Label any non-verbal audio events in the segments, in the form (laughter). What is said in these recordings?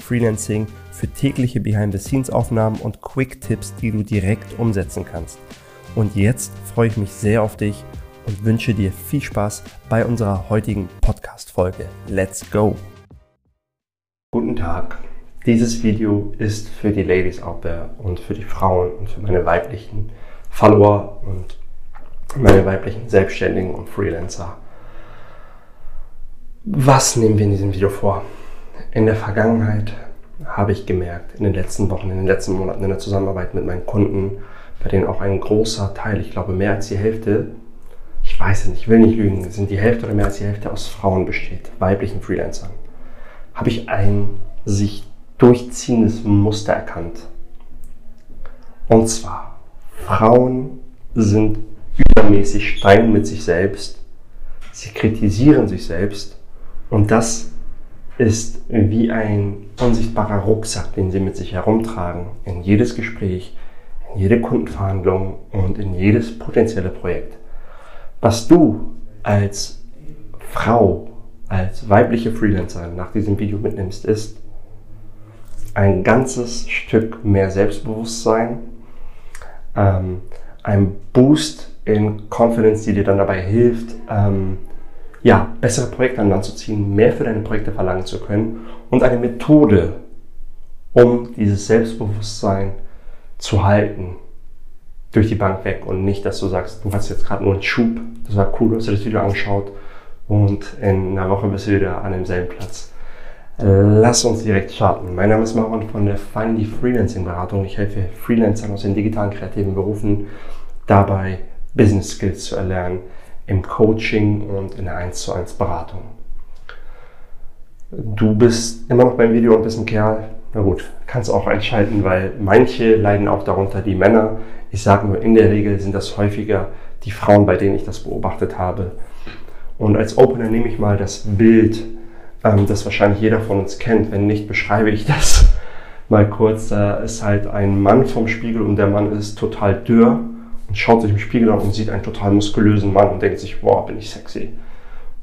für tägliche Behind-the-Scenes-Aufnahmen und Quick-Tipps, die du direkt umsetzen kannst. Und jetzt freue ich mich sehr auf dich und wünsche dir viel Spaß bei unserer heutigen Podcast-Folge. Let's go! Guten Tag. Dieses Video ist für die Ladies out there und für die Frauen und für meine weiblichen Follower und meine weiblichen Selbstständigen und Freelancer. Was nehmen wir in diesem Video vor? In der Vergangenheit habe ich gemerkt, in den letzten Wochen, in den letzten Monaten in der Zusammenarbeit mit meinen Kunden, bei denen auch ein großer Teil, ich glaube mehr als die Hälfte, ich weiß es nicht, ich will nicht lügen, sind die Hälfte oder mehr als die Hälfte aus Frauen besteht, weiblichen Freelancern, habe ich ein sich durchziehendes Muster erkannt. Und zwar, Frauen sind übermäßig streng mit sich selbst, sie kritisieren sich selbst und das ist wie ein unsichtbarer Rucksack, den sie mit sich herumtragen in jedes Gespräch, in jede Kundenverhandlung und in jedes potenzielle Projekt. Was du als Frau, als weibliche Freelancerin nach diesem Video mitnimmst, ist ein ganzes Stück mehr Selbstbewusstsein, ähm, ein Boost in Confidence, die dir dann dabei hilft, ähm, ja, bessere Projekte an Land zu ziehen, mehr für deine Projekte verlangen zu können und eine Methode, um dieses Selbstbewusstsein zu halten, durch die Bank weg und nicht, dass du sagst, du hast jetzt gerade nur einen Schub, das war cool, du hast dir das Video angeschaut und in einer Woche bist du wieder an demselben Platz. Lass uns direkt starten. Mein Name ist Marwan von der Finally Freelancing Beratung. Ich helfe Freelancern aus den digitalen kreativen Berufen dabei, Business Skills zu erlernen, im Coaching und in der 1 zu 1 Beratung. Du bist immer noch beim Video und bist ein Kerl. Na gut, kannst auch einschalten, weil manche leiden auch darunter, die Männer. Ich sage nur, in der Regel sind das häufiger die Frauen, bei denen ich das beobachtet habe. Und als Opener nehme ich mal das Bild, ähm, das wahrscheinlich jeder von uns kennt. Wenn nicht, beschreibe ich das (laughs) mal kurz. Da ist halt ein Mann vom Spiegel und der Mann ist total dürr schaut sich im Spiegel an und sieht einen total muskulösen Mann und denkt sich, boah, bin ich sexy.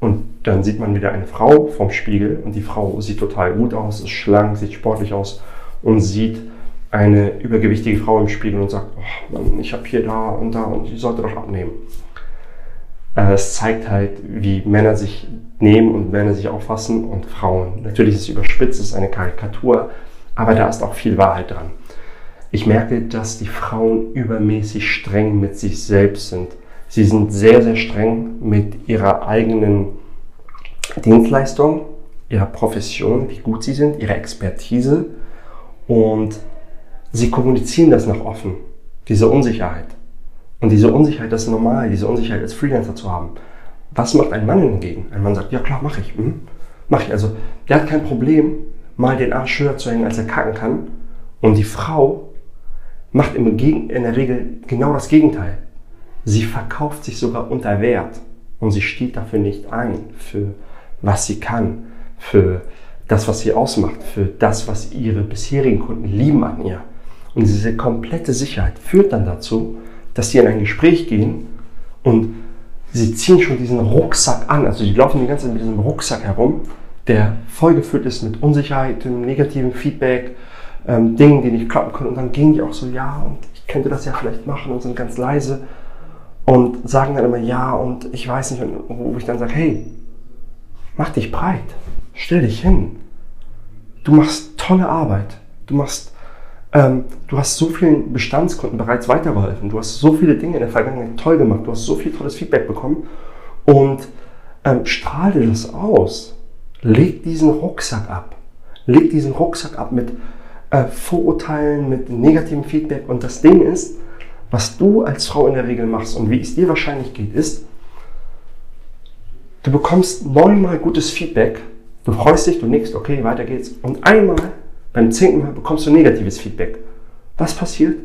Und dann sieht man wieder eine Frau vom Spiegel und die Frau sieht total gut aus, ist schlank, sieht sportlich aus und sieht eine übergewichtige Frau im Spiegel und sagt, oh Mann, ich habe hier da und da und ich sollte doch abnehmen. Äh, es zeigt halt, wie Männer sich nehmen und Männer sich auffassen und Frauen. Natürlich ist es überspitzt, es ist eine Karikatur, aber da ist auch viel Wahrheit dran. Ich merke, dass die Frauen übermäßig streng mit sich selbst sind. Sie sind sehr, sehr streng mit ihrer eigenen Dienstleistung, ihrer Profession, wie gut sie sind, ihrer Expertise und sie kommunizieren das nach offen, diese Unsicherheit. Und diese Unsicherheit, das ist normal, diese Unsicherheit als Freelancer zu haben. Was macht ein Mann hingegen? Ein Mann sagt, ja klar, mache ich. Hm? Mache ich. Also, der hat kein Problem, mal den Arsch höher zu hängen, als er kacken kann. Und die Frau macht im in der Regel genau das Gegenteil. Sie verkauft sich sogar unter Wert und sie steht dafür nicht ein, für was sie kann, für das, was sie ausmacht, für das, was ihre bisherigen Kunden lieben an ihr. Und diese komplette Sicherheit führt dann dazu, dass sie in ein Gespräch gehen und sie ziehen schon diesen Rucksack an. Also die laufen die ganze Zeit mit diesem Rucksack herum, der vollgefüllt ist mit Unsicherheit, negativen Feedback, ähm, Dingen, die nicht klappen können. Und dann gehen die auch so, ja, und ich könnte das ja vielleicht machen und sind ganz leise und sagen dann immer ja und ich weiß nicht, wo ich dann sage, hey, mach dich breit, stell dich hin. Du machst tolle Arbeit. Du machst, ähm, du hast so vielen Bestandskunden bereits weitergeholfen. Du hast so viele Dinge in der Vergangenheit toll gemacht. Du hast so viel tolles Feedback bekommen und ähm, strahle das aus. Leg diesen Rucksack ab. Leg diesen Rucksack ab mit äh, Vorurteilen, mit negativem Feedback. Und das Ding ist, was du als Frau in der Regel machst und wie es dir wahrscheinlich geht, ist, du bekommst neunmal gutes Feedback, du freust dich, du nickst, okay, weiter geht's. Und einmal, beim zehnten Mal, bekommst du negatives Feedback. Was passiert?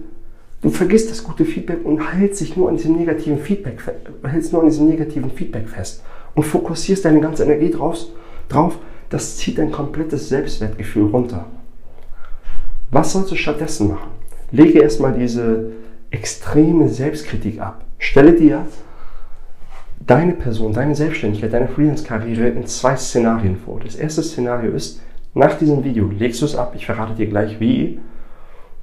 Du vergisst das gute Feedback und hältst sich nur an diesem negativen Feedback, hältst nur an diesem negativen Feedback fest und fokussierst deine ganze Energie drauf, drauf. Das zieht dein komplettes Selbstwertgefühl runter. Was sollst du stattdessen machen? Lege erstmal diese extreme Selbstkritik ab. Stelle dir deine Person, deine Selbstständigkeit, deine Freelance-Karriere in zwei Szenarien vor. Das erste Szenario ist, nach diesem Video legst du es ab, ich verrate dir gleich wie,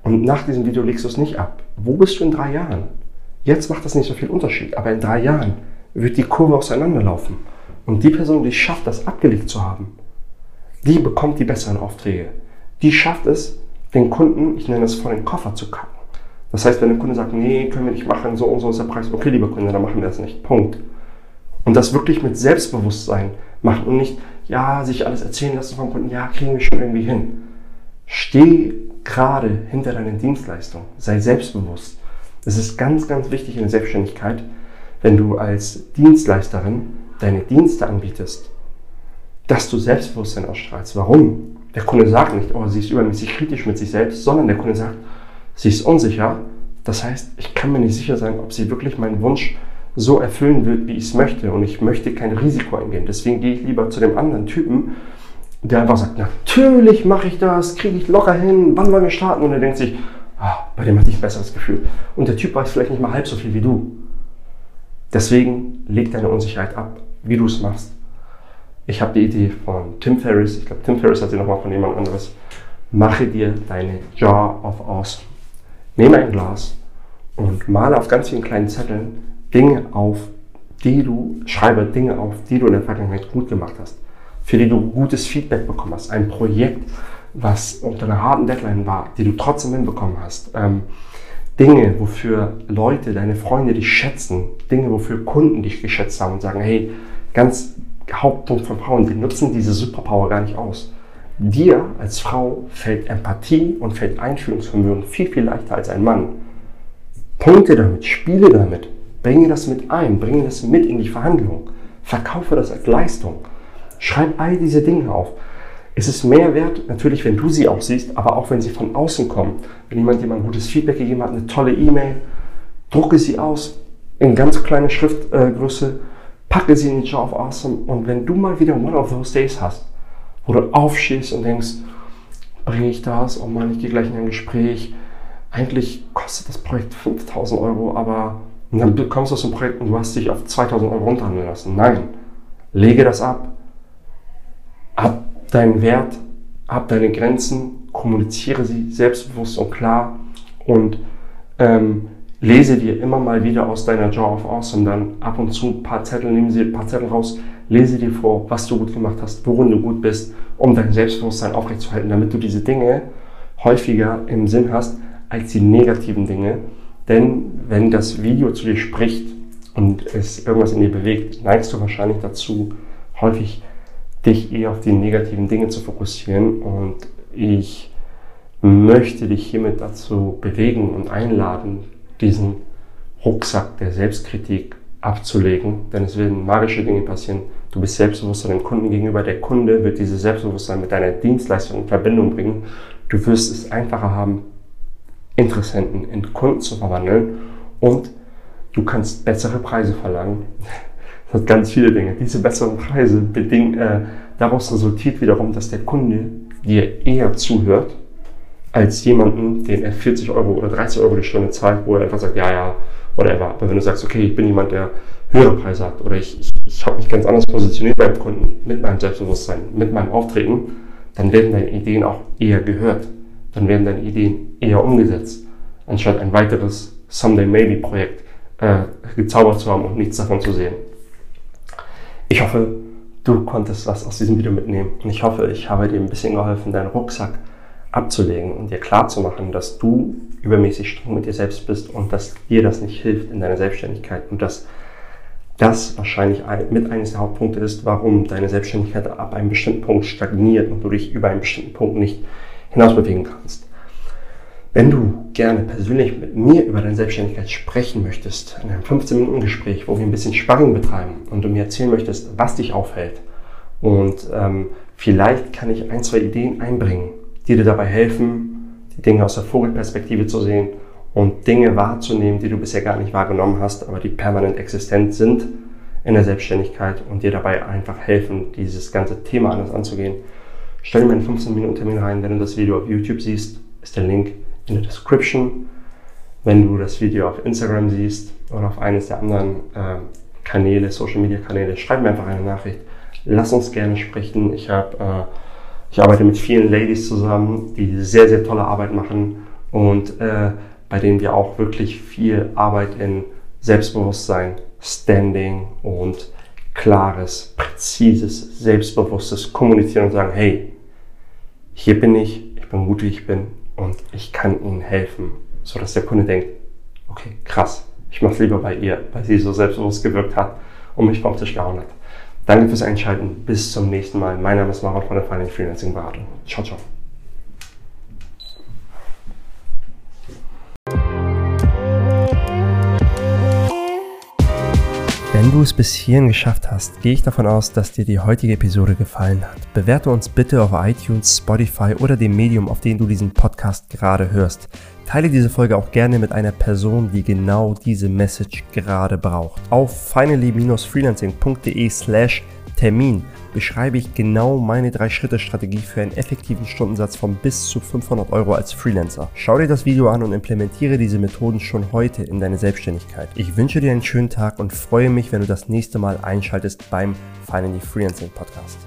und nach diesem Video legst du es nicht ab. Wo bist du in drei Jahren? Jetzt macht das nicht so viel Unterschied, aber in drei Jahren wird die Kurve auseinanderlaufen. Und die Person, die schafft, das abgelegt zu haben, die bekommt die besseren Aufträge. Die schafft es, den Kunden, ich nenne es vor den Koffer zu kacken. Das heißt, wenn der Kunde sagt, nee, können wir nicht machen, so und so ist der Preis, okay, lieber Kunde, dann machen wir das nicht. Punkt. Und das wirklich mit Selbstbewusstsein machen und nicht, ja, sich alles erzählen lassen vom Kunden, ja, kriegen wir schon irgendwie hin. Steh gerade hinter deiner Dienstleistung. Sei selbstbewusst. Es ist ganz, ganz wichtig in der Selbstständigkeit, wenn du als Dienstleisterin deine Dienste anbietest, dass du Selbstbewusstsein ausstrahlst. Warum? Der Kunde sagt nicht, oh, sie ist übermäßig kritisch mit sich selbst, sondern der Kunde sagt, sie ist unsicher. Das heißt, ich kann mir nicht sicher sein, ob sie wirklich meinen Wunsch so erfüllen wird, wie ich es möchte. Und ich möchte kein Risiko eingehen. Deswegen gehe ich lieber zu dem anderen Typen, der einfach sagt, natürlich mache ich das, kriege ich locker hin, wann wollen wir starten? Und er denkt sich, ah, bei dem hatte ich ein besseres Gefühl. Und der Typ weiß vielleicht nicht mal halb so viel wie du. Deswegen leg deine Unsicherheit ab, wie du es machst. Ich habe die Idee von Tim Ferriss, ich glaube Tim Ferriss hat sie nochmal von jemand anderes. Mache dir deine Jar of Awesome. Nehme ein Glas und male auf ganz vielen kleinen Zetteln Dinge auf, die du, schreibe Dinge auf, die du in der Vergangenheit gut gemacht hast, für die du gutes Feedback bekommen hast, ein Projekt, was unter einer harten Deadline war, die du trotzdem hinbekommen hast, ähm, Dinge, wofür Leute, deine Freunde dich schätzen, Dinge, wofür Kunden dich geschätzt haben und sagen, hey, ganz Hauptpunkt von Frauen, die nutzen diese Superpower gar nicht aus. Dir als Frau fällt Empathie und fällt Einfühlungsvermögen viel, viel leichter als ein Mann. Punkte damit, spiele damit, Bringe das mit ein, bringe das mit in die Verhandlung. Verkaufe das als Leistung. Schreib all diese Dinge auf. Es ist mehr wert, natürlich, wenn du sie auch siehst, aber auch wenn sie von außen kommen. Wenn jemand dir mal ein gutes Feedback gegeben hat, eine tolle E-Mail, drucke sie aus in ganz kleine Schriftgröße, packe sie in die Jar of Awesome und wenn du mal wieder one of those days hast, wo du aufstehst und denkst, bringe ich das? Oh Mann, ich gehe gleich in ein Gespräch. Eigentlich kostet das Projekt 5000 Euro, aber dann bekommst du aus dem Projekt und du hast dich auf 2000 Euro runterhandeln lassen. Nein, lege das ab. Ab deinen Wert, ab deine Grenzen, kommuniziere sie selbstbewusst und klar und ähm, lese dir immer mal wieder aus deiner Jar of Awesome dann ab und zu ein paar Zettel, nehmen sie ein paar Zettel raus, lese dir vor, was du gut gemacht hast, worin du gut bist, um dein Selbstbewusstsein aufrechtzuerhalten, damit du diese Dinge häufiger im Sinn hast als die negativen Dinge, denn wenn das Video zu dir spricht und es irgendwas in dir bewegt, neigst du wahrscheinlich dazu, häufig dich eher auf die negativen Dinge zu fokussieren. Und ich möchte dich hiermit dazu bewegen und einladen, diesen Rucksack der Selbstkritik abzulegen, denn es werden magische Dinge passieren. Du bist selbstbewusster dem Kunden gegenüber. Der Kunde wird dieses Selbstbewusstsein mit deiner Dienstleistung in Verbindung bringen. Du wirst es einfacher haben, Interessenten in Kunden zu verwandeln und du kannst bessere Preise verlangen. (laughs) Das hat ganz viele Dinge. Diese besseren Preise bedingen, äh, daraus resultiert wiederum, dass der Kunde dir eher zuhört, als jemanden, dem er 40 Euro oder 30 Euro die Stunde zahlt, wo er einfach sagt, ja, ja, whatever. Aber wenn du sagst, okay, ich bin jemand, der höhere Preise hat oder ich, ich, ich habe mich ganz anders positioniert beim Kunden, mit meinem Selbstbewusstsein, mit meinem Auftreten, dann werden deine Ideen auch eher gehört dann werden deine Ideen eher umgesetzt, anstatt ein weiteres Someday Maybe Projekt äh, gezaubert zu haben und nichts davon zu sehen. Ich hoffe, du konntest was aus diesem Video mitnehmen und ich hoffe, ich habe dir ein bisschen geholfen, deinen Rucksack abzulegen und dir klarzumachen, dass du übermäßig streng mit dir selbst bist und dass dir das nicht hilft in deiner Selbstständigkeit und dass das wahrscheinlich mit eines der Hauptpunkte ist, warum deine Selbstständigkeit ab einem bestimmten Punkt stagniert und du dich über einen bestimmten Punkt nicht hinaus bewegen kannst. Wenn du gerne persönlich mit mir über deine Selbstständigkeit sprechen möchtest, in einem 15-Minuten-Gespräch, wo wir ein bisschen Sparring betreiben und du mir erzählen möchtest, was dich aufhält und ähm, vielleicht kann ich ein, zwei Ideen einbringen, die dir dabei helfen, die Dinge aus der Vogelperspektive zu sehen und Dinge wahrzunehmen, die du bisher gar nicht wahrgenommen hast, aber die permanent existent sind in der Selbstständigkeit und dir dabei einfach helfen, dieses ganze Thema anders anzugehen. Stell dir mal einen 15 Minuten Termin rein, wenn du das Video auf YouTube siehst, ist der Link in der Description. Wenn du das Video auf Instagram siehst oder auf eines der anderen äh, Kanäle, Social Media Kanäle, schreib mir einfach eine Nachricht. Lass uns gerne sprechen. Ich habe, äh, ich arbeite mit vielen Ladies zusammen, die sehr, sehr tolle Arbeit machen und äh, bei denen wir auch wirklich viel Arbeit in Selbstbewusstsein, Standing und klares, präzises, selbstbewusstes Kommunizieren und sagen, hey, hier bin ich, ich bin gut wie ich bin und ich kann Ihnen helfen, sodass der Kunde denkt, okay, krass, ich mache es lieber bei ihr, weil sie so selbstbewusst gewirkt hat und mich vom Tisch gehauen hat. Danke fürs Einschalten. Bis zum nächsten Mal. Mein Name ist Maron von der Finance Freelancing Beratung. Ciao, ciao. Wenn du es bis hierhin geschafft hast, gehe ich davon aus, dass dir die heutige Episode gefallen hat. Bewerte uns bitte auf iTunes, Spotify oder dem Medium, auf dem du diesen Podcast gerade hörst. Teile diese Folge auch gerne mit einer Person, die genau diese Message gerade braucht. Auf finally-freelancing.de slash Termin beschreibe ich genau meine 3-Schritte-Strategie für einen effektiven Stundensatz von bis zu 500 Euro als Freelancer. Schau dir das Video an und implementiere diese Methoden schon heute in deine Selbstständigkeit. Ich wünsche dir einen schönen Tag und freue mich, wenn du das nächste Mal einschaltest beim Finally Freelancing Podcast.